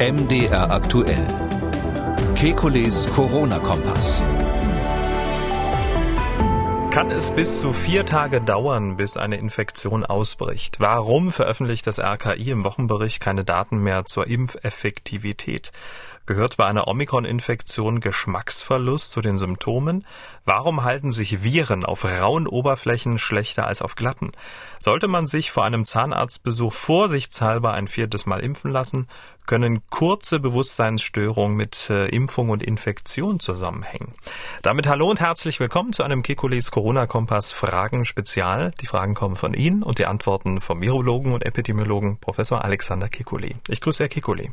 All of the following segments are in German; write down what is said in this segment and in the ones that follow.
MDR aktuell. Kekules Corona-Kompass. Kann es bis zu vier Tage dauern, bis eine Infektion ausbricht? Warum veröffentlicht das RKI im Wochenbericht keine Daten mehr zur Impfeffektivität? Gehört bei einer Omikron-Infektion Geschmacksverlust zu den Symptomen? Warum halten sich Viren auf rauen Oberflächen schlechter als auf glatten? Sollte man sich vor einem Zahnarztbesuch vorsichtshalber ein viertes Mal impfen lassen? Können kurze Bewusstseinsstörungen mit äh, Impfung und Infektion zusammenhängen? Damit hallo und herzlich willkommen zu einem Kekulis Corona-Kompass Fragen Spezial. Die Fragen kommen von Ihnen und die Antworten vom Virologen und Epidemiologen Professor Alexander Kekuli. Ich grüße Herr Kekuli.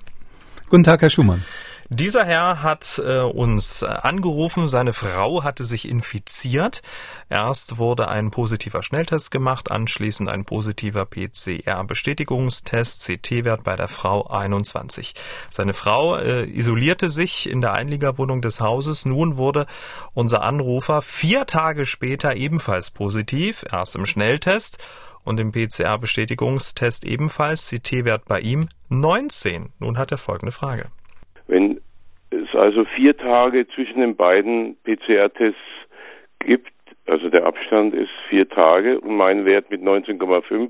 Guten Tag, Herr Schumann. Dieser Herr hat äh, uns angerufen, seine Frau hatte sich infiziert. Erst wurde ein positiver Schnelltest gemacht, anschließend ein positiver PCR-Bestätigungstest, CT-Wert bei der Frau 21. Seine Frau äh, isolierte sich in der Einliegerwohnung des Hauses. Nun wurde unser Anrufer vier Tage später ebenfalls positiv, erst im Schnelltest und im PCR-Bestätigungstest ebenfalls CT-Wert bei ihm 19. Nun hat er folgende Frage. Wenn also vier Tage zwischen den beiden PCR-Tests gibt, also der Abstand ist vier Tage und mein Wert mit 19,5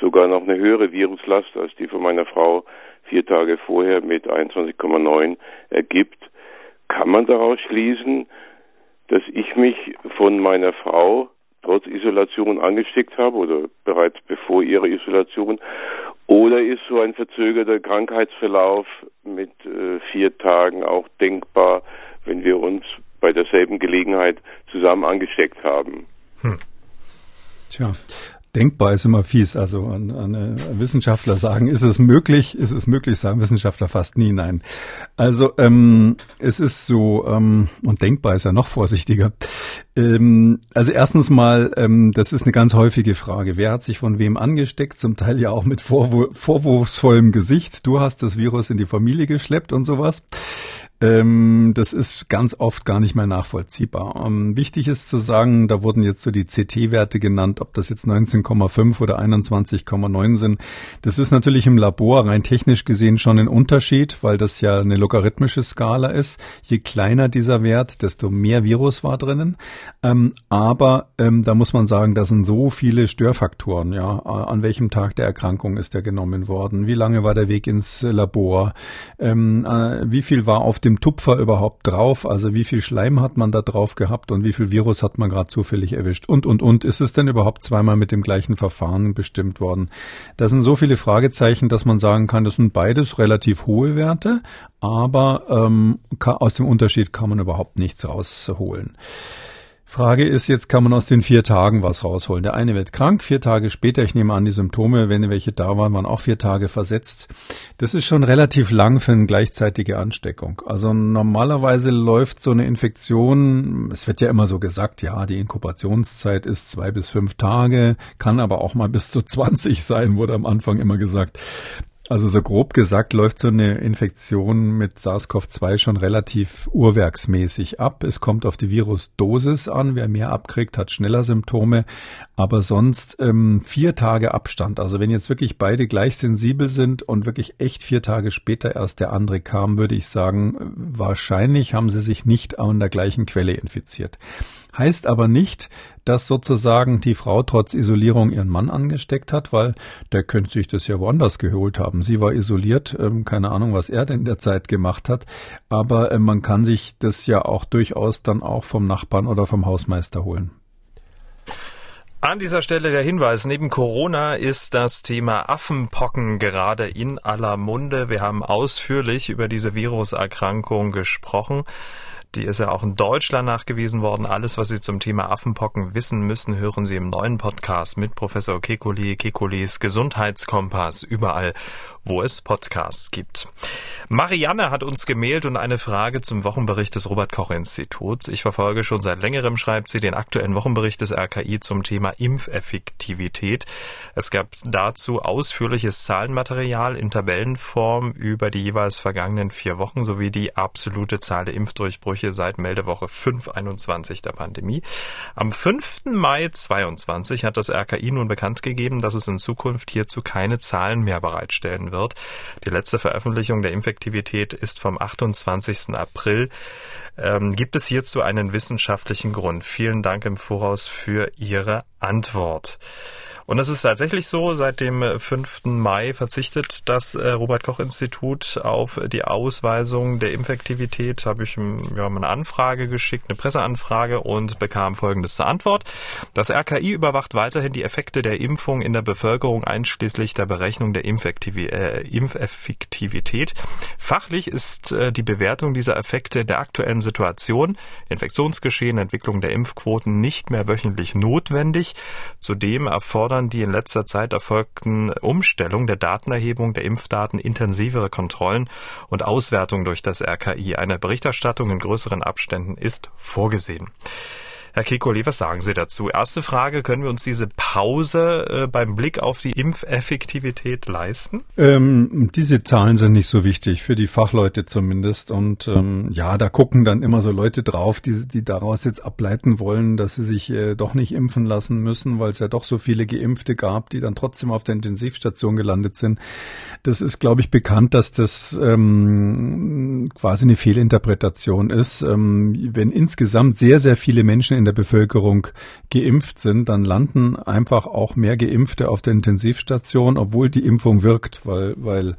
sogar noch eine höhere Viruslast als die von meiner Frau vier Tage vorher mit 21,9 ergibt, kann man daraus schließen, dass ich mich von meiner Frau trotz Isolation angesteckt habe oder bereits bevor ihre Isolation? Oder ist so ein verzögerter Krankheitsverlauf mit äh, vier Tagen auch denkbar, wenn wir uns bei derselben Gelegenheit zusammen angesteckt haben? Hm. Tja, denkbar ist immer fies. Also an, an äh, Wissenschaftler sagen, ist es möglich? Ist es möglich? Sagen Wissenschaftler fast nie nein. Also ähm, es ist so ähm, und denkbar ist ja noch vorsichtiger. Ähm, also erstens mal, ähm, das ist eine ganz häufige Frage. Wer hat sich von wem angesteckt? Zum Teil ja auch mit vorwur vorwurfsvollem Gesicht. Du hast das Virus in die Familie geschleppt und sowas. Ähm, das ist ganz oft gar nicht mehr nachvollziehbar. Ähm, wichtig ist zu sagen, da wurden jetzt so die CT-Werte genannt, ob das jetzt 19,5 oder 21,9 sind. Das ist natürlich im Labor rein technisch gesehen schon ein Unterschied, weil das ja eine logarithmische Skala ist. Je kleiner dieser Wert, desto mehr Virus war drinnen. Ähm, aber ähm, da muss man sagen, da sind so viele Störfaktoren. Ja, an welchem Tag der Erkrankung ist er genommen worden? Wie lange war der Weg ins Labor? Ähm, äh, wie viel war auf dem dem Tupfer überhaupt drauf? Also wie viel Schleim hat man da drauf gehabt und wie viel Virus hat man gerade zufällig erwischt? Und, und, und. Ist es denn überhaupt zweimal mit dem gleichen Verfahren bestimmt worden? Das sind so viele Fragezeichen, dass man sagen kann, das sind beides relativ hohe Werte, aber ähm, aus dem Unterschied kann man überhaupt nichts rausholen. Frage ist jetzt, kann man aus den vier Tagen was rausholen? Der eine wird krank, vier Tage später, ich nehme an, die Symptome, wenn welche da waren, waren auch vier Tage versetzt. Das ist schon relativ lang für eine gleichzeitige Ansteckung. Also normalerweise läuft so eine Infektion, es wird ja immer so gesagt, ja, die Inkubationszeit ist zwei bis fünf Tage, kann aber auch mal bis zu 20 sein, wurde am Anfang immer gesagt. Also so grob gesagt läuft so eine Infektion mit SARS-CoV-2 schon relativ urwerksmäßig ab. Es kommt auf die Virusdosis an. Wer mehr abkriegt, hat schneller Symptome. Aber sonst ähm, vier Tage Abstand. Also wenn jetzt wirklich beide gleich sensibel sind und wirklich echt vier Tage später erst der andere kam, würde ich sagen, wahrscheinlich haben sie sich nicht an der gleichen Quelle infiziert. Heißt aber nicht, dass sozusagen die Frau trotz Isolierung ihren Mann angesteckt hat, weil der könnte sich das ja woanders geholt haben. Sie war isoliert, ähm, keine Ahnung, was er denn in der Zeit gemacht hat, aber äh, man kann sich das ja auch durchaus dann auch vom Nachbarn oder vom Hausmeister holen. An dieser Stelle der Hinweis, neben Corona ist das Thema Affenpocken gerade in aller Munde. Wir haben ausführlich über diese Viruserkrankung gesprochen. Die ist ja auch in Deutschland nachgewiesen worden. Alles, was Sie zum Thema Affenpocken wissen müssen, hören Sie im neuen Podcast mit Professor Kekuli, Kekulis Gesundheitskompass, überall, wo es Podcasts gibt. Marianne hat uns gemailt und eine Frage zum Wochenbericht des Robert-Koch-Instituts. Ich verfolge schon seit längerem, schreibt sie, den aktuellen Wochenbericht des RKI zum Thema Impfeffektivität. Es gab dazu ausführliches Zahlenmaterial in Tabellenform über die jeweils vergangenen vier Wochen sowie die absolute Zahl der Impfdurchbrüche seit Meldewoche 521 der Pandemie. Am 5. Mai 22 hat das RKI nun bekannt gegeben, dass es in Zukunft hierzu keine Zahlen mehr bereitstellen wird. Die letzte Veröffentlichung der Infektivität ist vom 28. April. Ähm, gibt es hierzu einen wissenschaftlichen Grund? Vielen Dank im Voraus für Ihre Antwort. Und es ist tatsächlich so, seit dem 5. Mai verzichtet das äh, Robert-Koch-Institut auf die Ausweisung der Infektivität. Habe ich ja, eine Anfrage geschickt, eine Presseanfrage und bekam Folgendes zur Antwort. Das RKI überwacht weiterhin die Effekte der Impfung in der Bevölkerung einschließlich der Berechnung der Impfektivi äh, Impfeffektivität. Fachlich ist äh, die Bewertung dieser Effekte der aktuellen Situation, Infektionsgeschehen, Entwicklung der Impfquoten nicht mehr wöchentlich notwendig. Zudem erfordern fordern die in letzter Zeit erfolgten Umstellung der Datenerhebung der Impfdaten intensivere Kontrollen und Auswertung durch das RKI. Eine Berichterstattung in größeren Abständen ist vorgesehen. Herr Kekulé, was sagen Sie dazu? Erste Frage, können wir uns diese Pause äh, beim Blick auf die Impfeffektivität leisten? Ähm, diese Zahlen sind nicht so wichtig, für die Fachleute zumindest. Und ähm, ja, da gucken dann immer so Leute drauf, die, die daraus jetzt ableiten wollen, dass sie sich äh, doch nicht impfen lassen müssen, weil es ja doch so viele Geimpfte gab, die dann trotzdem auf der Intensivstation gelandet sind. Das ist, glaube ich, bekannt, dass das ähm, quasi eine Fehlinterpretation ist. Ähm, wenn insgesamt sehr, sehr viele Menschen in der Bevölkerung geimpft sind, dann landen einfach auch mehr Geimpfte auf der Intensivstation, obwohl die Impfung wirkt, weil, weil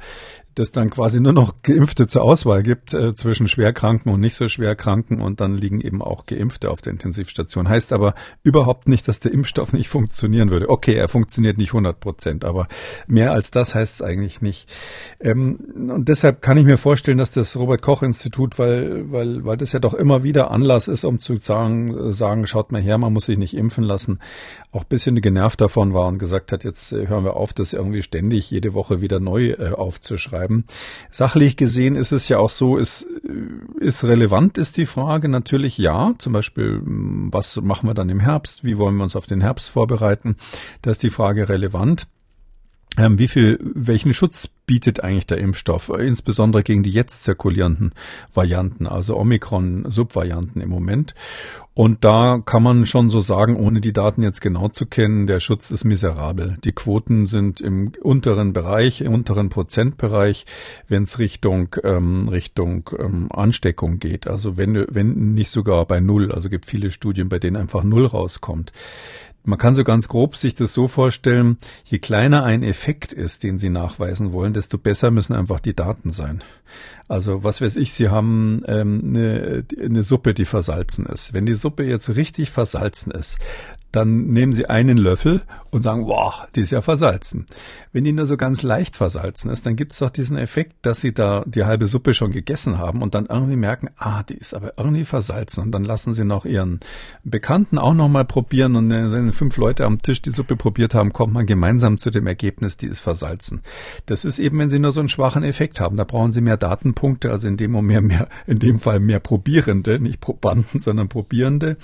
das dann quasi nur noch Geimpfte zur Auswahl gibt äh, zwischen Schwerkranken und nicht so Schwerkranken und dann liegen eben auch Geimpfte auf der Intensivstation. Heißt aber überhaupt nicht, dass der Impfstoff nicht funktionieren würde. Okay, er funktioniert nicht 100 Prozent, aber mehr als das heißt es eigentlich nicht. Ähm, und deshalb kann ich mir vorstellen, dass das Robert Koch Institut, weil, weil, weil das ja doch immer wieder Anlass ist, um zu sagen, sagen, schaut mal her, man muss sich nicht impfen lassen, auch bisschen genervt davon war und gesagt hat, jetzt äh, hören wir auf, das irgendwie ständig jede Woche wieder neu äh, aufzuschreiben bleiben. Sachlich gesehen ist es ja auch so, ist, äh, ist relevant, ist die Frage natürlich ja. Zum Beispiel, hm, was machen wir dann im Herbst? Wie wollen wir uns auf den Herbst vorbereiten? Da ist die Frage relevant. Ähm, wie viel, welchen Schutz bietet eigentlich der Impfstoff, insbesondere gegen die jetzt zirkulierenden Varianten, also Omikron-Subvarianten im Moment? Und da kann man schon so sagen, ohne die Daten jetzt genau zu kennen, der Schutz ist miserabel. Die Quoten sind im unteren Bereich, im unteren Prozentbereich, wenn es Richtung ähm, Richtung ähm, Ansteckung geht. Also wenn, wenn nicht sogar bei null. Also gibt viele Studien, bei denen einfach null rauskommt. Man kann so ganz grob sich das so vorstellen, je kleiner ein Effekt ist, den Sie nachweisen wollen, desto besser müssen einfach die Daten sein. Also was weiß ich, Sie haben ähm, eine, eine Suppe, die versalzen ist. Wenn die Suppe jetzt richtig versalzen ist, dann nehmen Sie einen Löffel und sagen, wow, die ist ja versalzen. Wenn die nur so ganz leicht versalzen ist, dann gibt es doch diesen Effekt, dass Sie da die halbe Suppe schon gegessen haben und dann irgendwie merken, ah, die ist aber irgendwie versalzen. Und dann lassen Sie noch Ihren Bekannten auch nochmal probieren und wenn fünf Leute am Tisch die Suppe probiert haben, kommt man gemeinsam zu dem Ergebnis, die ist versalzen. Das ist eben, wenn Sie nur so einen schwachen Effekt haben. Da brauchen Sie mehr Datenpunkte, also in dem, mehr, mehr, in dem Fall mehr Probierende, nicht Probanden, sondern Probierende.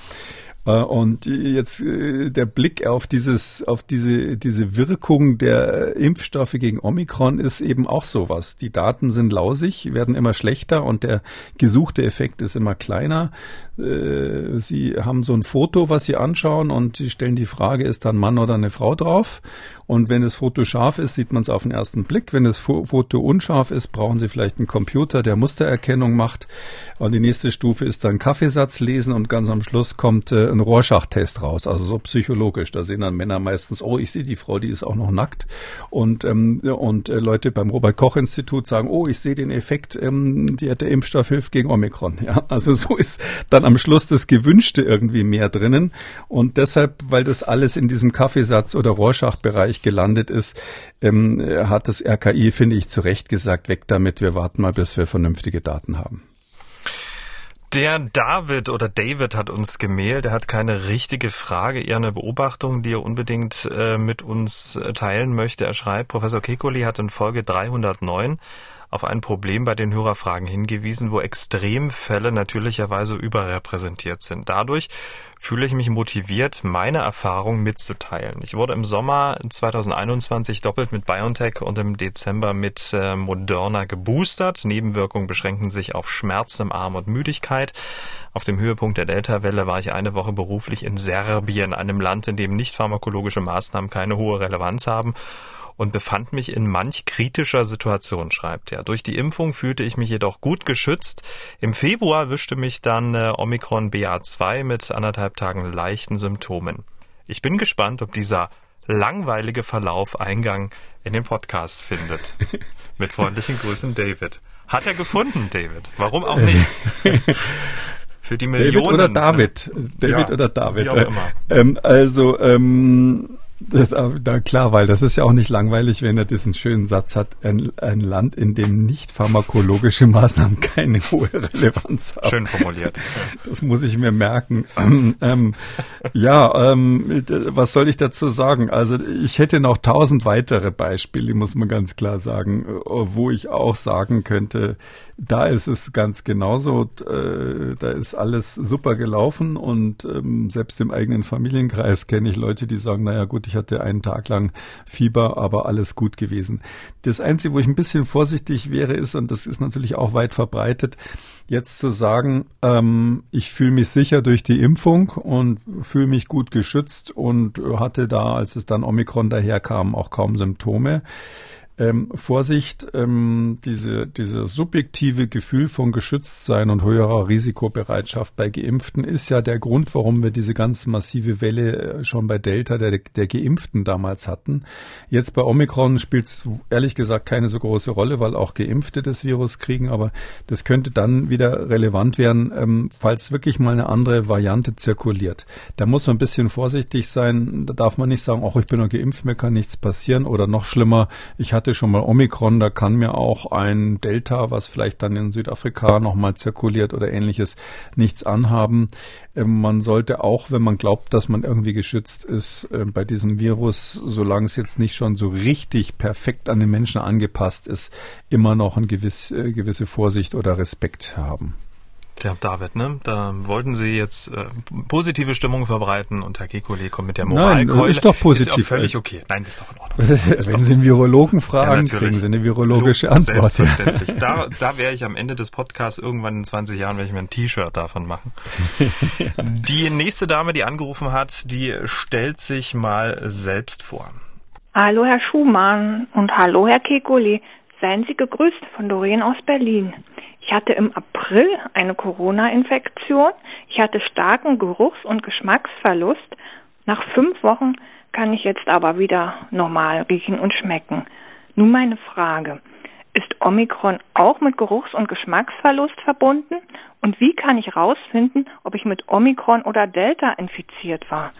Äh, und jetzt äh, der Blick auf dieses, auf diese, diese Wirkung der Impfstoffe gegen Omikron ist eben auch sowas. Die Daten sind lausig, werden immer schlechter und der gesuchte Effekt ist immer kleiner. Äh, Sie haben so ein Foto, was Sie anschauen und Sie stellen die Frage, ist da ein Mann oder eine Frau drauf? Und wenn das Foto scharf ist, sieht man es auf den ersten Blick. Wenn das Foto unscharf ist, brauchen Sie vielleicht einen Computer, der Mustererkennung macht. Und die nächste Stufe ist dann Kaffeesatz lesen und ganz am Schluss kommt ein Rorschach-Test raus, also so psychologisch. Da sehen dann Männer meistens, oh, ich sehe die Frau, die ist auch noch nackt. Und, ähm, und äh, Leute beim Robert-Koch-Institut sagen, oh, ich sehe den Effekt, ähm, die, der Impfstoff hilft gegen Omikron. Ja, also so ist dann am Schluss das Gewünschte irgendwie mehr drinnen. Und deshalb, weil das alles in diesem Kaffeesatz oder Rorschach-Bereich Bereich gelandet ist, ähm, hat das RKI, finde ich, zu Recht gesagt, weg damit, wir warten mal, bis wir vernünftige Daten haben. Der David oder David hat uns gemailt. Er hat keine richtige Frage, eher eine Beobachtung, die er unbedingt äh, mit uns teilen möchte. Er schreibt, Professor Kekoli hat in Folge 309 auf ein Problem bei den Hörerfragen hingewiesen, wo Extremfälle natürlicherweise überrepräsentiert sind. Dadurch fühle ich mich motiviert, meine Erfahrung mitzuteilen. Ich wurde im Sommer 2021 doppelt mit BioNTech und im Dezember mit äh, Moderna geboostert. Nebenwirkungen beschränken sich auf Schmerzen im Arm und Müdigkeit. Auf dem Höhepunkt der Delta-Welle war ich eine Woche beruflich in Serbien, einem Land, in dem nicht pharmakologische Maßnahmen keine hohe Relevanz haben und befand mich in manch kritischer Situation, schreibt er. Durch die Impfung fühlte ich mich jedoch gut geschützt. Im Februar wischte mich dann äh, Omikron BA2 mit anderthalb Tagen leichten Symptomen. Ich bin gespannt, ob dieser langweilige Verlauf Eingang in den Podcast findet. Mit freundlichen Grüßen, David. Hat er gefunden, David. Warum auch nicht? Für die Millionen. David oder David. David ja, oder David. Wie auch immer. Ähm, also, ähm, das, da, klar, weil das ist ja auch nicht langweilig, wenn er diesen schönen Satz hat, ein, ein Land, in dem nicht pharmakologische Maßnahmen keine hohe Relevanz haben. Schön formuliert. Das muss ich mir merken. ähm, ja, ähm, was soll ich dazu sagen? Also ich hätte noch tausend weitere Beispiele, muss man ganz klar sagen, wo ich auch sagen könnte, da ist es ganz genauso. Äh, da ist alles super gelaufen und ähm, selbst im eigenen Familienkreis kenne ich Leute, die sagen, naja gut, ich hatte einen Tag lang Fieber, aber alles gut gewesen. Das Einzige, wo ich ein bisschen vorsichtig wäre, ist, und das ist natürlich auch weit verbreitet, jetzt zu sagen, ähm, ich fühle mich sicher durch die Impfung und fühle mich gut geschützt und hatte da, als es dann Omikron daherkam, auch kaum Symptome. Ähm, Vorsicht, ähm, diese, dieses subjektive Gefühl von Geschütztsein und höherer Risikobereitschaft bei Geimpften ist ja der Grund, warum wir diese ganz massive Welle äh, schon bei Delta der, der Geimpften damals hatten. Jetzt bei Omikron spielt es ehrlich gesagt keine so große Rolle, weil auch Geimpfte das Virus kriegen, aber das könnte dann wieder relevant werden, ähm, falls wirklich mal eine andere Variante zirkuliert. Da muss man ein bisschen vorsichtig sein. Da darf man nicht sagen, ach, ich bin nur geimpft, mir kann nichts passieren oder noch schlimmer, ich hatte hatte schon mal Omikron, da kann mir auch ein Delta, was vielleicht dann in Südafrika nochmal zirkuliert oder ähnliches, nichts anhaben. Ähm, man sollte auch, wenn man glaubt, dass man irgendwie geschützt ist, äh, bei diesem Virus, solange es jetzt nicht schon so richtig perfekt an den Menschen angepasst ist, immer noch eine gewisse, äh, gewisse Vorsicht oder Respekt haben. Tja, David, ne? Da wollten Sie jetzt äh, positive Stimmung verbreiten und Herr Kekulé kommt mit der Moralkeule. Nein, ist doch positiv. Ist auch völlig okay. Nein, das ist doch in Ordnung. Wenn Sie einen Virologen fragen, ja, kriegen Sie eine virologische Antwort. Selbstverständlich. da, da wäre ich am Ende des Podcasts irgendwann in 20 Jahren, werde ich mir ein T-Shirt davon machen. die nächste Dame, die angerufen hat, die stellt sich mal selbst vor. Hallo Herr Schumann und hallo Herr Kekulé. Seien Sie gegrüßt von Doreen aus Berlin. Ich hatte im April eine Corona-Infektion. Ich hatte starken Geruchs- und Geschmacksverlust. Nach fünf Wochen kann ich jetzt aber wieder normal riechen und schmecken. Nun meine Frage. Ist Omikron auch mit Geruchs- und Geschmacksverlust verbunden? Und wie kann ich herausfinden, ob ich mit Omikron oder Delta infiziert war?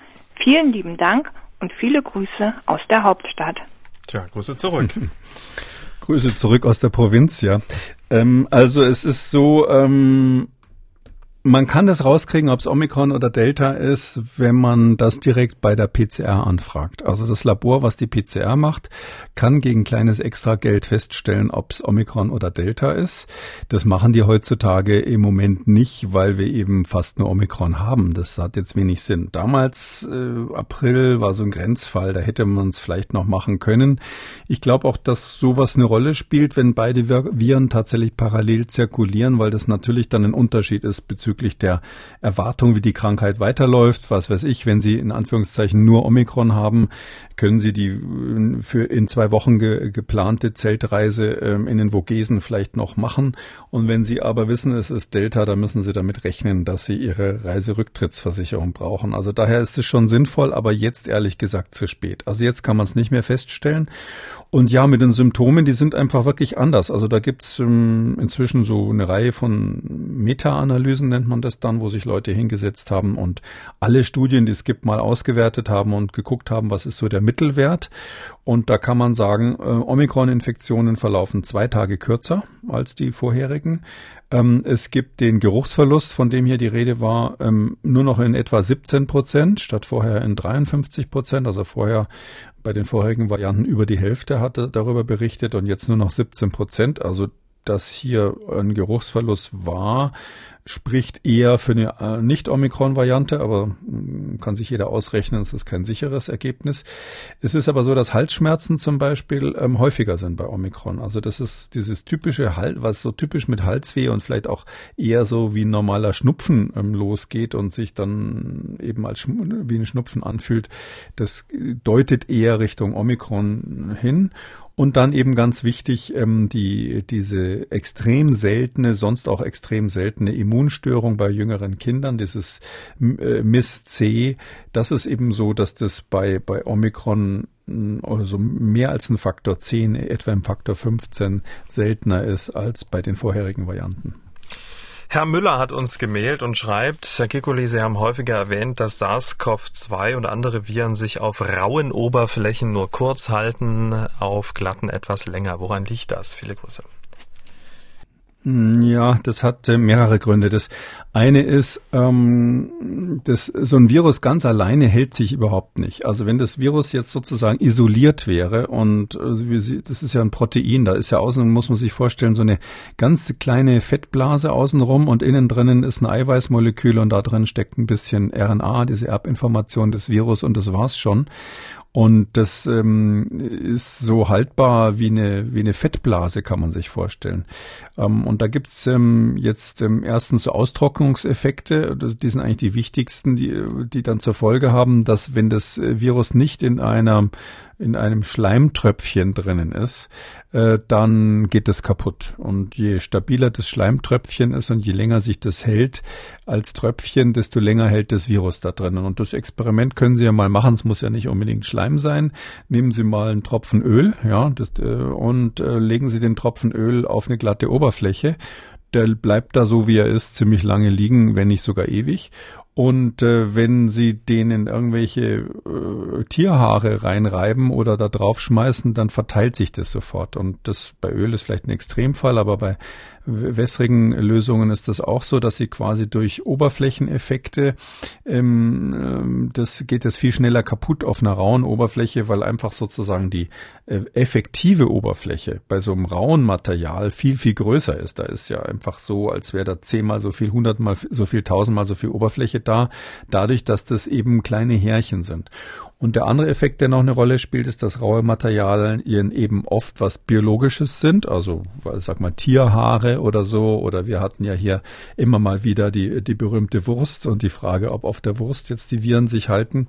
Vielen lieben Dank und viele Grüße aus der Hauptstadt. Tja, Grüße zurück. Grüße zurück aus der Provinz, ja. Ähm, also es ist so, ähm, man kann das rauskriegen, ob es Omikron oder Delta ist, wenn man das direkt bei der PCR anfragt. Also das Labor, was die PCR macht, kann gegen kleines Extrageld feststellen, ob es Omikron oder Delta ist. Das machen die heutzutage im Moment nicht, weil wir eben fast nur Omikron haben. Das hat jetzt wenig Sinn. Damals, äh, April, war so ein Grenzfall, da hätte man es vielleicht noch machen können. Ich glaube auch, dass sowas eine Rolle spielt, wenn beide Viren tatsächlich parallel zirkulieren, weil das natürlich dann ein Unterschied ist bezüglich bezüglich der Erwartung, wie die Krankheit weiterläuft. Was weiß ich, wenn Sie in Anführungszeichen nur Omikron haben, können Sie die äh, für in zwei Wochen ge geplante Zeltreise ähm, in den Vogesen vielleicht noch machen. Und wenn Sie aber wissen, es ist Delta, dann müssen Sie damit rechnen, dass Sie Ihre Reiserücktrittsversicherung brauchen. Also daher ist es schon sinnvoll, aber jetzt ehrlich gesagt zu spät. Also jetzt kann man es nicht mehr feststellen. Und ja, mit den Symptomen, die sind einfach wirklich anders. Also da gibt's ähm, inzwischen so eine Reihe von Meta-Analysen, nennt man das dann, wo sich Leute hingesetzt haben und alle Studien, die es gibt, mal ausgewertet haben und geguckt haben, was ist so der Mittelwert. Und da kann man sagen, äh, Omikron-Infektionen verlaufen zwei Tage kürzer als die vorherigen. Ähm, es gibt den Geruchsverlust, von dem hier die Rede war, ähm, nur noch in etwa 17 Prozent statt vorher in 53 Prozent. Also vorher bei den vorherigen Varianten über die Hälfte hatte darüber berichtet und jetzt nur noch 17 Prozent. Also dass hier ein Geruchsverlust war, spricht eher für eine äh, Nicht-Omikron-Variante, aber mm, kann sich jeder ausrechnen, es ist kein sicheres Ergebnis. Es ist aber so, dass Halsschmerzen zum Beispiel ähm, häufiger sind bei Omikron. Also das ist dieses typische Halt, was so typisch mit Halsweh und vielleicht auch eher so wie ein normaler Schnupfen ähm, losgeht und sich dann eben als wie ein Schnupfen anfühlt. Das deutet eher Richtung Omikron hin. Und dann eben ganz wichtig, ähm, die, diese extrem seltene, sonst auch extrem seltene Immunstörung bei jüngeren Kindern, dieses äh, Miss-C, das ist eben so, dass das bei, bei Omikron also mehr als ein Faktor 10, etwa im Faktor 15 seltener ist als bei den vorherigen Varianten. Herr Müller hat uns gemailt und schreibt, Herr Kikuli, Sie haben häufiger erwähnt, dass SARS-CoV-2 und andere Viren sich auf rauen Oberflächen nur kurz halten, auf glatten etwas länger. Woran liegt das? Viele Grüße. Hm, ja, das hat äh, mehrere Gründe. Das eine ist, ähm, dass so ein Virus ganz alleine hält sich überhaupt nicht. Also wenn das Virus jetzt sozusagen isoliert wäre und äh, das ist ja ein Protein, da ist ja außen, muss man sich vorstellen, so eine ganz kleine Fettblase außenrum und innen drinnen ist ein Eiweißmolekül und da drin steckt ein bisschen RNA, diese Erbinformation des Virus und das war's schon. Und das ähm, ist so haltbar wie eine, wie eine Fettblase, kann man sich vorstellen. Ähm, und da gibt's ähm, jetzt ähm, erstens so Austrocknungseffekte, das, die sind eigentlich die wichtigsten, die, die dann zur Folge haben, dass wenn das Virus nicht in einer in einem Schleimtröpfchen drinnen ist, äh, dann geht es kaputt. Und je stabiler das Schleimtröpfchen ist und je länger sich das hält als Tröpfchen, desto länger hält das Virus da drinnen. Und das Experiment können Sie ja mal machen. Es muss ja nicht unbedingt Schleim sein. Nehmen Sie mal einen Tropfen Öl, ja, das, äh, und äh, legen Sie den Tropfen Öl auf eine glatte Oberfläche der bleibt da so, wie er ist, ziemlich lange liegen, wenn nicht sogar ewig. Und äh, wenn Sie den in irgendwelche äh, Tierhaare reinreiben oder da drauf schmeißen, dann verteilt sich das sofort. Und das bei Öl ist vielleicht ein Extremfall, aber bei wässrigen Lösungen ist das auch so, dass sie quasi durch Oberflächeneffekte, ähm, ähm, das geht es viel schneller kaputt auf einer rauen Oberfläche, weil einfach sozusagen die äh, effektive Oberfläche bei so einem rauen Material viel, viel größer ist. Da ist ja einfach so, als wäre da zehnmal so viel, hundertmal so viel, tausendmal so viel Oberfläche da, dadurch, dass das eben kleine Härchen sind. Und der andere Effekt, der noch eine Rolle spielt, ist, dass raue Materialien eben oft was Biologisches sind, also sag mal Tierhaare oder so. Oder wir hatten ja hier immer mal wieder die, die berühmte Wurst und die Frage, ob auf der Wurst jetzt die Viren sich halten.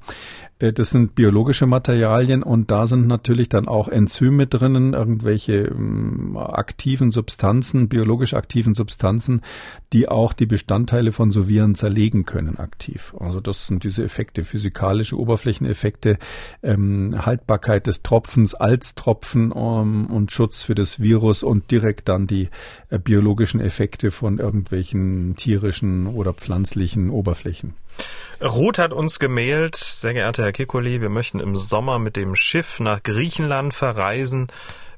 Äh, das sind biologische Materialien und da sind natürlich dann auch Enzyme drinnen, irgendwelche ähm, aktiven Substanzen, biologisch aktiven Substanzen, die auch die Bestandteile von so Viren zerlegen können aktiv. Also das sind diese Effekte, physikalische Oberflächeneffekte, ähm, Haltbarkeit des Tropfens als Tropfen ähm, und Schutz für das Virus und direkt dann die äh, biologischen Effekte von irgendwelchen tierischen oder pflanzlichen Oberflächen. Ruth hat uns gemailt, sehr geehrter Herr Kikoli, wir möchten im Sommer mit dem Schiff nach Griechenland verreisen.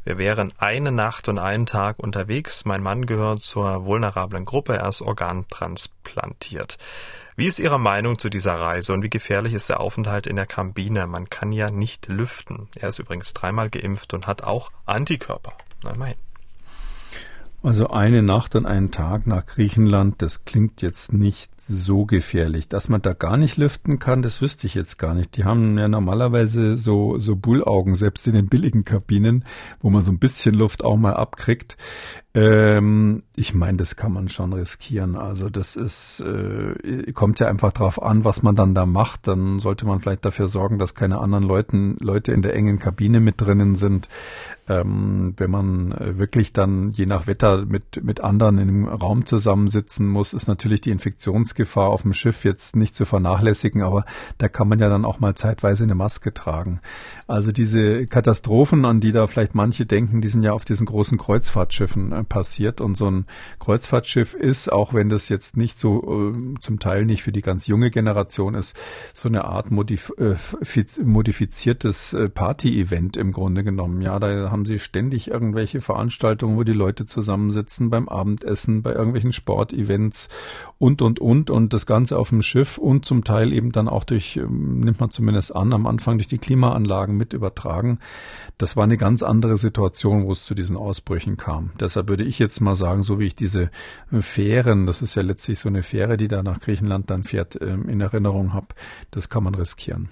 Wir wären eine Nacht und einen Tag unterwegs. Mein Mann gehört zur vulnerablen Gruppe, er ist organtransplantiert. Wie ist Ihre Meinung zu dieser Reise und wie gefährlich ist der Aufenthalt in der Kabine? Man kann ja nicht lüften. Er ist übrigens dreimal geimpft und hat auch Antikörper. Na, immerhin. Also eine Nacht und einen Tag nach Griechenland, das klingt jetzt nicht so gefährlich. Dass man da gar nicht lüften kann, das wüsste ich jetzt gar nicht. Die haben ja normalerweise so, so Bullaugen, selbst in den billigen Kabinen, wo man so ein bisschen Luft auch mal abkriegt. Ähm, ich meine, das kann man schon riskieren. Also das ist, äh, kommt ja einfach drauf an, was man dann da macht. Dann sollte man vielleicht dafür sorgen, dass keine anderen Leuten, Leute in der engen Kabine mit drinnen sind. Ähm, wenn man äh, wirklich dann je nach Wetter mit, mit anderen einem Raum zusammensitzen muss, ist natürlich die Infektionsgefahr auf dem Schiff jetzt nicht zu vernachlässigen, aber da kann man ja dann auch mal zeitweise eine Maske tragen. Also diese Katastrophen, an die da vielleicht manche denken, die sind ja auf diesen großen Kreuzfahrtschiffen äh, passiert. Und so ein Kreuzfahrtschiff ist, auch wenn das jetzt nicht so äh, zum Teil nicht für die ganz junge Generation ist, so eine Art modif äh, modifiziertes Party-Event im Grunde genommen. Ja, da haben sie ständig irgendwelche Veranstaltungen, wo die Leute zusammensitzen beim Abendessen, bei irgendwelchen Sportevents und, und, und. und das Ganze auf dem Schiff und zum Teil eben dann auch durch, ähm, nimmt man zumindest an, am Anfang durch die Klimaanlagen mit übertragen. Das war eine ganz andere Situation, wo es zu diesen Ausbrüchen kam. Deshalb würde ich jetzt mal sagen, so wie ich diese Fähren, das ist ja letztlich so eine Fähre, die da nach Griechenland dann fährt, ähm, in Erinnerung habe, das kann man riskieren.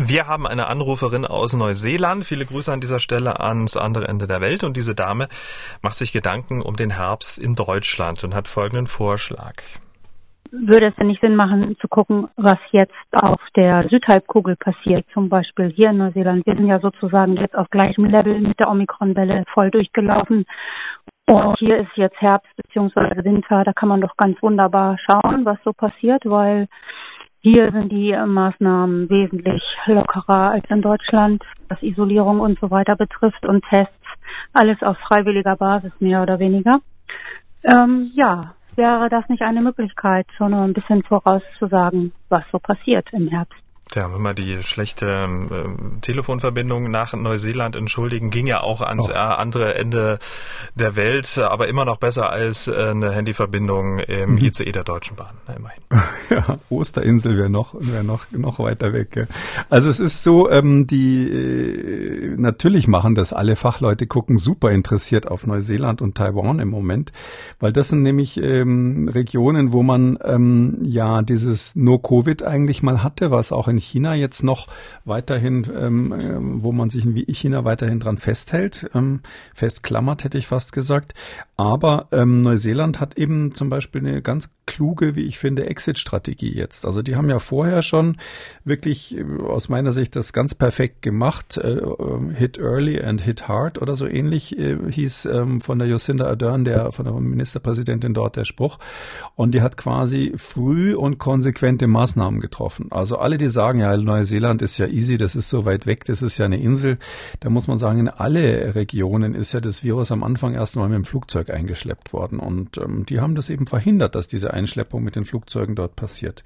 Wir haben eine Anruferin aus Neuseeland. Viele Grüße an dieser Stelle ans andere Ende der Welt. Und diese Dame macht sich Gedanken um den Herbst in Deutschland und hat folgenden Vorschlag. Würde es denn nicht Sinn machen, zu gucken, was jetzt auf der Südhalbkugel passiert, zum Beispiel hier in Neuseeland? Wir sind ja sozusagen jetzt auf gleichem Level mit der Omikron-Welle voll durchgelaufen. Und hier ist jetzt Herbst bzw. Winter. Da kann man doch ganz wunderbar schauen, was so passiert, weil hier sind die Maßnahmen wesentlich lockerer als in Deutschland, was Isolierung und so weiter betrifft und Tests. Alles auf freiwilliger Basis mehr oder weniger. Ähm, ja, wäre das nicht eine Möglichkeit, schon ein bisschen vorauszusagen, was so passiert im Herbst? Ja, wenn wir die schlechte äh, Telefonverbindung nach Neuseeland entschuldigen, ging ja auch ans oh. äh, andere Ende der Welt, aber immer noch besser als äh, eine Handyverbindung im mhm. ICE der Deutschen Bahn, na, immerhin. Ja, Osterinsel wäre noch, wäre noch, noch weiter weg. Gell? Also es ist so, ähm, die äh, natürlich machen das alle Fachleute, gucken super interessiert auf Neuseeland und Taiwan im Moment, weil das sind nämlich ähm, Regionen, wo man ähm, ja dieses No-Covid eigentlich mal hatte, was auch in in China jetzt noch weiterhin, ähm, äh, wo man sich in China weiterhin dran festhält, ähm, festklammert, hätte ich fast gesagt. Aber ähm, Neuseeland hat eben zum Beispiel eine ganz kluge, wie ich finde, Exit-Strategie jetzt. Also die haben ja vorher schon wirklich äh, aus meiner Sicht das ganz perfekt gemacht. Äh, ähm, hit early and hit hard oder so ähnlich äh, hieß ähm, von der Jacinda Ardern, der von der Ministerpräsidentin dort der Spruch. Und die hat quasi früh und konsequente Maßnahmen getroffen. Also alle, die sagen, sagen, ja, Neuseeland ist ja easy, das ist so weit weg, das ist ja eine Insel. Da muss man sagen, in alle Regionen ist ja das Virus am Anfang erst einmal mit dem Flugzeug eingeschleppt worden. Und ähm, die haben das eben verhindert, dass diese Einschleppung mit den Flugzeugen dort passiert.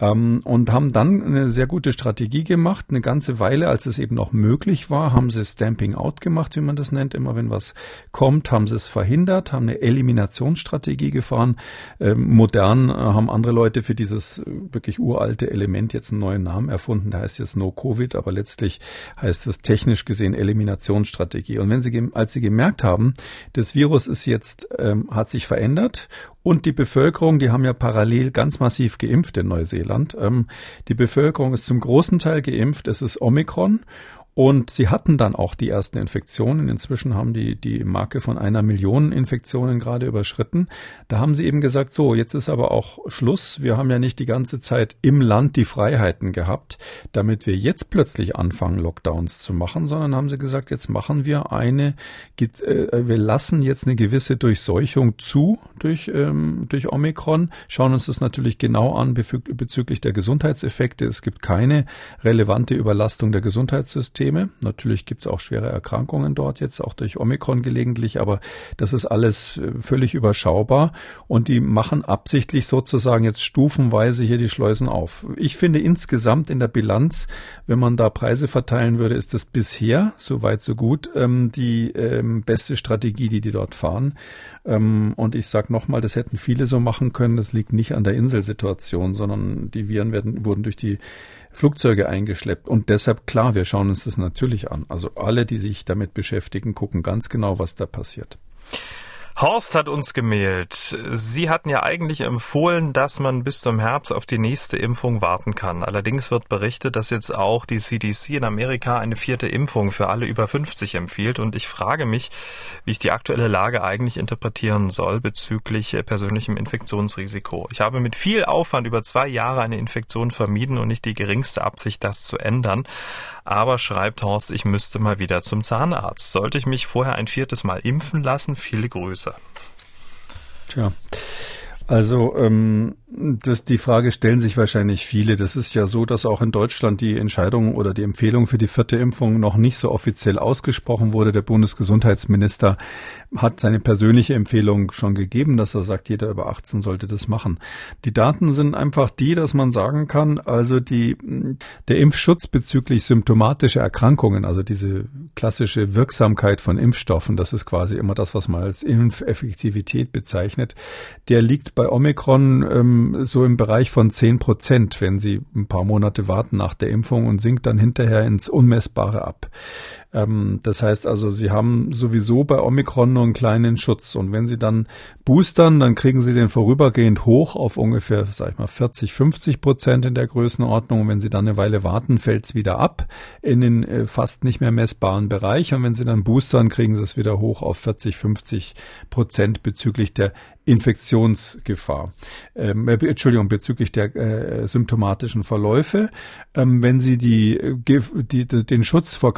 Ähm, und haben dann eine sehr gute Strategie gemacht. Eine ganze Weile, als es eben noch möglich war, haben sie Stamping Out gemacht, wie man das nennt. Immer wenn was kommt, haben sie es verhindert, haben eine Eliminationsstrategie gefahren. Ähm, modern äh, haben andere Leute für dieses äh, wirklich uralte Element jetzt einen neuen Namen erfunden, der heißt jetzt No Covid, aber letztlich heißt es technisch gesehen Eliminationsstrategie. Und wenn Sie, als Sie gemerkt haben, das Virus ist jetzt, ähm, hat sich verändert und die Bevölkerung, die haben ja parallel ganz massiv geimpft in Neuseeland. Ähm, die Bevölkerung ist zum großen Teil geimpft. Es ist Omikron und sie hatten dann auch die ersten Infektionen. Inzwischen haben die die Marke von einer Million Infektionen gerade überschritten. Da haben sie eben gesagt, so, jetzt ist aber auch Schluss. Wir haben ja nicht die ganze Zeit im Land die Freiheiten gehabt, damit wir jetzt plötzlich anfangen, Lockdowns zu machen, sondern haben sie gesagt, jetzt machen wir eine, äh, wir lassen jetzt eine gewisse Durchseuchung zu durch, ähm, durch Omikron, schauen uns das natürlich genau an bezüglich der Gesundheitseffekte. Es gibt keine relevante Überlastung der Gesundheitssysteme. Probleme. Natürlich gibt es auch schwere Erkrankungen dort jetzt, auch durch Omikron gelegentlich, aber das ist alles äh, völlig überschaubar und die machen absichtlich sozusagen jetzt stufenweise hier die Schleusen auf. Ich finde insgesamt in der Bilanz, wenn man da Preise verteilen würde, ist das bisher, so weit so gut, ähm, die ähm, beste Strategie, die die dort fahren. Ähm, und ich sage nochmal, das hätten viele so machen können. Das liegt nicht an der Inselsituation, sondern die Viren werden, wurden durch die Flugzeuge eingeschleppt. Und deshalb, klar, wir schauen uns das natürlich an. Also alle, die sich damit beschäftigen, gucken ganz genau, was da passiert. Horst hat uns gemailt. Sie hatten ja eigentlich empfohlen, dass man bis zum Herbst auf die nächste Impfung warten kann. Allerdings wird berichtet, dass jetzt auch die CDC in Amerika eine vierte Impfung für alle über 50 empfiehlt. Und ich frage mich, wie ich die aktuelle Lage eigentlich interpretieren soll bezüglich persönlichem Infektionsrisiko. Ich habe mit viel Aufwand über zwei Jahre eine Infektion vermieden und nicht die geringste Absicht, das zu ändern. Aber schreibt Horst, ich müsste mal wieder zum Zahnarzt. Sollte ich mich vorher ein viertes Mal impfen lassen? Viele Grüße. Tja. Also ähm, das, die Frage stellen sich wahrscheinlich viele. Das ist ja so, dass auch in Deutschland die Entscheidung oder die Empfehlung für die vierte Impfung noch nicht so offiziell ausgesprochen wurde. Der Bundesgesundheitsminister hat seine persönliche Empfehlung schon gegeben, dass er sagt, jeder über 18 sollte das machen. Die Daten sind einfach die, dass man sagen kann, also die, der Impfschutz bezüglich symptomatischer Erkrankungen, also diese klassische Wirksamkeit von Impfstoffen, das ist quasi immer das, was man als Impfeffektivität bezeichnet, der liegt bei Omikron ähm, so im Bereich von 10 Prozent, wenn Sie ein paar Monate warten nach der Impfung und sinkt dann hinterher ins Unmessbare ab. Ähm, das heißt also, Sie haben sowieso bei Omikron nur einen kleinen Schutz. Und wenn Sie dann boostern, dann kriegen Sie den vorübergehend hoch auf ungefähr, sag ich mal, 40, 50 Prozent in der Größenordnung. Und wenn Sie dann eine Weile warten, fällt es wieder ab in den äh, fast nicht mehr messbaren Bereich. Und wenn Sie dann boostern, kriegen Sie es wieder hoch auf 40, 50 Prozent bezüglich der Infektionsgefahr. Ähm, äh, Entschuldigung, bezüglich der äh, symptomatischen Verläufe. Ähm, wenn Sie die, äh, die, den Schutz vor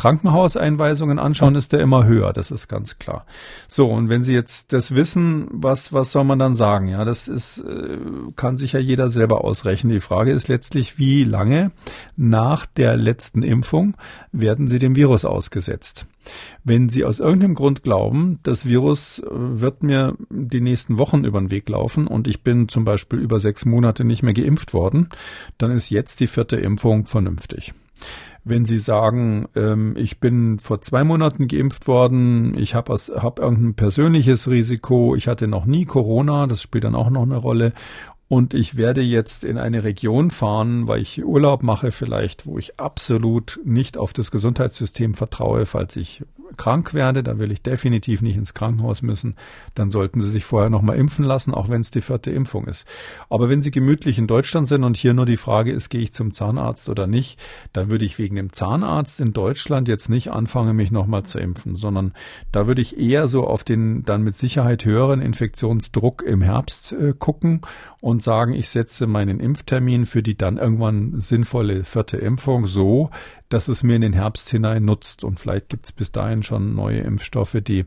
Krankenhauseinweisungen anschauen, ist der immer höher. Das ist ganz klar. So, und wenn Sie jetzt das wissen, was, was soll man dann sagen? Ja, das ist, äh, kann sich ja jeder selber ausrechnen. Die Frage ist letztlich, wie lange nach der letzten Impfung werden Sie dem Virus ausgesetzt? Wenn Sie aus irgendeinem Grund glauben, das Virus äh, wird mir die nächsten Wochen über den Weg laufen und ich bin zum Beispiel über sechs Monate nicht mehr geimpft worden, dann ist jetzt die vierte Impfung vernünftig. Wenn Sie sagen, ähm, ich bin vor zwei Monaten geimpft worden, ich habe hab irgendein persönliches Risiko, ich hatte noch nie Corona, das spielt dann auch noch eine Rolle und ich werde jetzt in eine Region fahren, weil ich Urlaub mache vielleicht, wo ich absolut nicht auf das Gesundheitssystem vertraue, falls ich krank werde, da will ich definitiv nicht ins Krankenhaus müssen, dann sollten Sie sich vorher nochmal impfen lassen, auch wenn es die vierte Impfung ist. Aber wenn Sie gemütlich in Deutschland sind und hier nur die Frage ist, gehe ich zum Zahnarzt oder nicht, dann würde ich wegen dem Zahnarzt in Deutschland jetzt nicht anfangen, mich nochmal zu impfen, sondern da würde ich eher so auf den dann mit Sicherheit höheren Infektionsdruck im Herbst äh, gucken und sagen, ich setze meinen Impftermin für die dann irgendwann sinnvolle vierte Impfung so, dass es mir in den Herbst hinein nutzt. Und vielleicht gibt es bis dahin schon neue Impfstoffe, die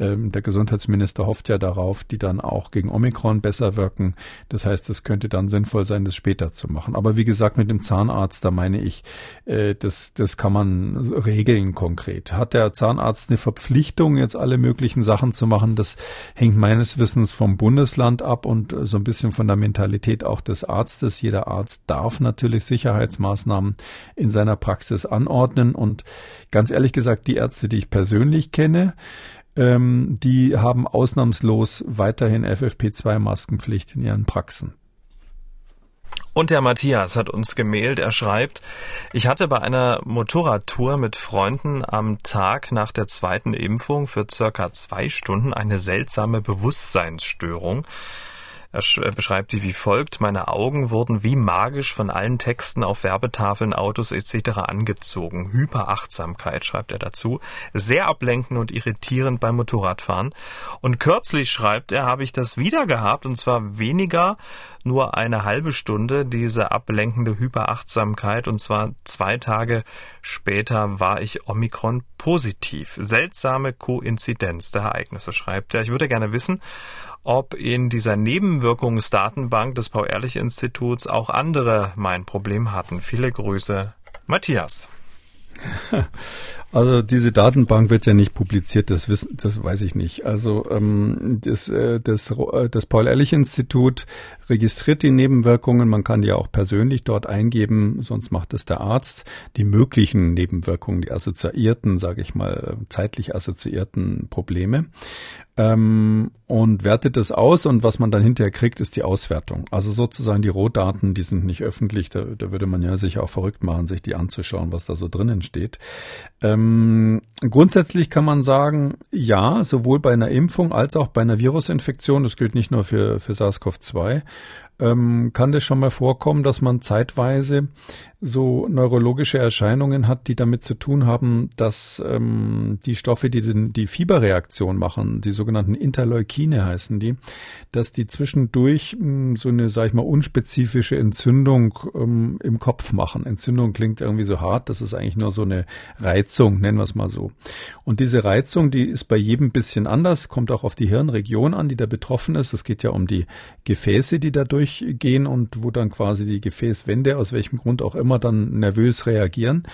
ähm, der Gesundheitsminister hofft ja darauf, die dann auch gegen Omikron besser wirken. Das heißt, es könnte dann sinnvoll sein, das später zu machen. Aber wie gesagt, mit dem Zahnarzt, da meine ich, äh, das, das kann man regeln konkret. Hat der Zahnarzt eine Verpflichtung, jetzt alle möglichen Sachen zu machen? Das hängt meines Wissens vom Bundesland ab und so ein bisschen von der Mentalität auch des Arztes. Jeder Arzt darf natürlich Sicherheitsmaßnahmen in seiner Praxis anordnen. Und ganz ehrlich gesagt, die Ärzte, die ich persönlich kenne, ähm, die haben ausnahmslos weiterhin FFP2-Maskenpflicht in ihren Praxen. Und der Matthias hat uns gemailt, er schreibt, ich hatte bei einer Motorradtour mit Freunden am Tag nach der zweiten Impfung für circa zwei Stunden eine seltsame Bewusstseinsstörung. Er beschreibt die wie folgt. Meine Augen wurden wie magisch von allen Texten auf Werbetafeln, Autos etc. angezogen. Hyperachtsamkeit schreibt er dazu. Sehr ablenkend und irritierend beim Motorradfahren. Und kürzlich schreibt er, habe ich das wieder gehabt und zwar weniger nur eine halbe Stunde diese ablenkende Hyperachtsamkeit und zwar zwei Tage später war ich Omikron positiv. Seltsame Koinzidenz der Ereignisse schreibt er. Ich würde gerne wissen, ob in dieser Nebenwirkungsdatenbank des Paul-Ehrlich-Instituts auch andere mein Problem hatten. Viele Grüße, Matthias. Also diese Datenbank wird ja nicht publiziert, das wissen, das weiß ich nicht. Also ähm, das, äh, das, äh, das Paul-Ehrlich-Institut registriert die Nebenwirkungen. Man kann die auch persönlich dort eingeben, sonst macht es der Arzt. Die möglichen Nebenwirkungen, die assoziierten, sage ich mal, zeitlich assoziierten Probleme ähm, und wertet das aus und was man dann hinterher kriegt, ist die Auswertung. Also sozusagen die Rohdaten, die sind nicht öffentlich, da, da würde man ja sich auch verrückt machen, sich die anzuschauen, was da so drinnen steht. Ähm, grundsätzlich kann man sagen, ja, sowohl bei einer Impfung als auch bei einer Virusinfektion, das gilt nicht nur für, für SARS-CoV-2, ähm, kann das schon mal vorkommen, dass man zeitweise so neurologische Erscheinungen hat, die damit zu tun haben, dass ähm, die Stoffe, die den, die Fieberreaktion machen, die sogenannten Interleukine heißen die, dass die zwischendurch mh, hm, so eine, sag ich mal, unspezifische Entzündung ähm, im Kopf machen. Entzündung klingt irgendwie so hart, das ist eigentlich nur so eine Reizung, nennen wir es mal so. Und diese Reizung, die ist bei jedem bisschen anders, kommt auch auf die Hirnregion an, die da betroffen ist. Es geht ja um die Gefäße, die dadurch durchgehen und wo dann quasi die Gefäßwände, aus welchem Grund auch immer, dann nervös reagieren.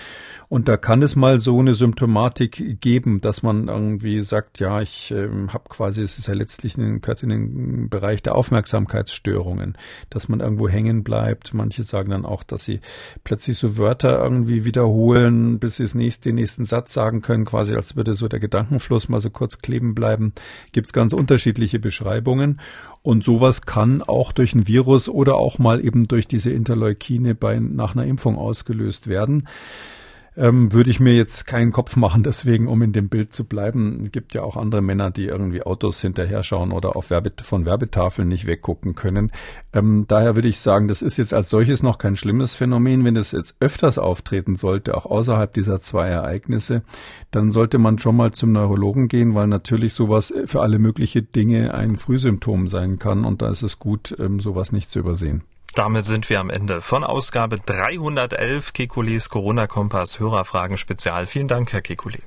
Und da kann es mal so eine Symptomatik geben, dass man irgendwie sagt, ja, ich äh, habe quasi, es ist ja letztlich ein, gehört in den Bereich der Aufmerksamkeitsstörungen, dass man irgendwo hängen bleibt. Manche sagen dann auch, dass sie plötzlich so Wörter irgendwie wiederholen, bis sie das nächste, den nächsten Satz sagen können, quasi als würde so der Gedankenfluss mal so kurz kleben bleiben. Gibt es ganz unterschiedliche Beschreibungen. Und sowas kann auch durch ein Virus oder auch mal eben durch diese Interleukine bei, nach einer Impfung ausgelöst werden ähm, würde ich mir jetzt keinen Kopf machen, deswegen, um in dem Bild zu bleiben. Es gibt ja auch andere Männer, die irgendwie Autos hinterher schauen oder auf Werbe von Werbetafeln nicht weggucken können. Ähm, daher würde ich sagen, das ist jetzt als solches noch kein schlimmes Phänomen. Wenn es jetzt öfters auftreten sollte, auch außerhalb dieser zwei Ereignisse, dann sollte man schon mal zum Neurologen gehen, weil natürlich sowas für alle mögliche Dinge ein Frühsymptom sein kann und da ist es gut, ähm, sowas nicht zu übersehen. Damit sind wir am Ende von Ausgabe 311 Kekulis Corona-Kompass Hörerfragen Spezial. Vielen Dank, Herr Kekuli.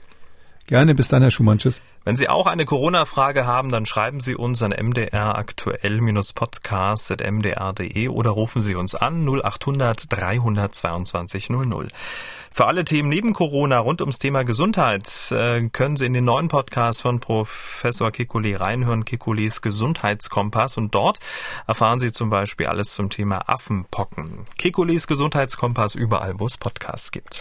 Gerne, bis dann, Herr Schumann. Tschüss. Wenn Sie auch eine Corona-Frage haben, dann schreiben Sie uns an mdraktuell-podcast.mdr.de oder rufen Sie uns an 0800 322 00. Für alle Themen neben Corona rund ums Thema Gesundheit äh, können Sie in den neuen Podcast von Professor Kikuli reinhören, Kikulis Gesundheitskompass. Und dort erfahren Sie zum Beispiel alles zum Thema Affenpocken. Kikulis Gesundheitskompass überall, wo es Podcasts gibt.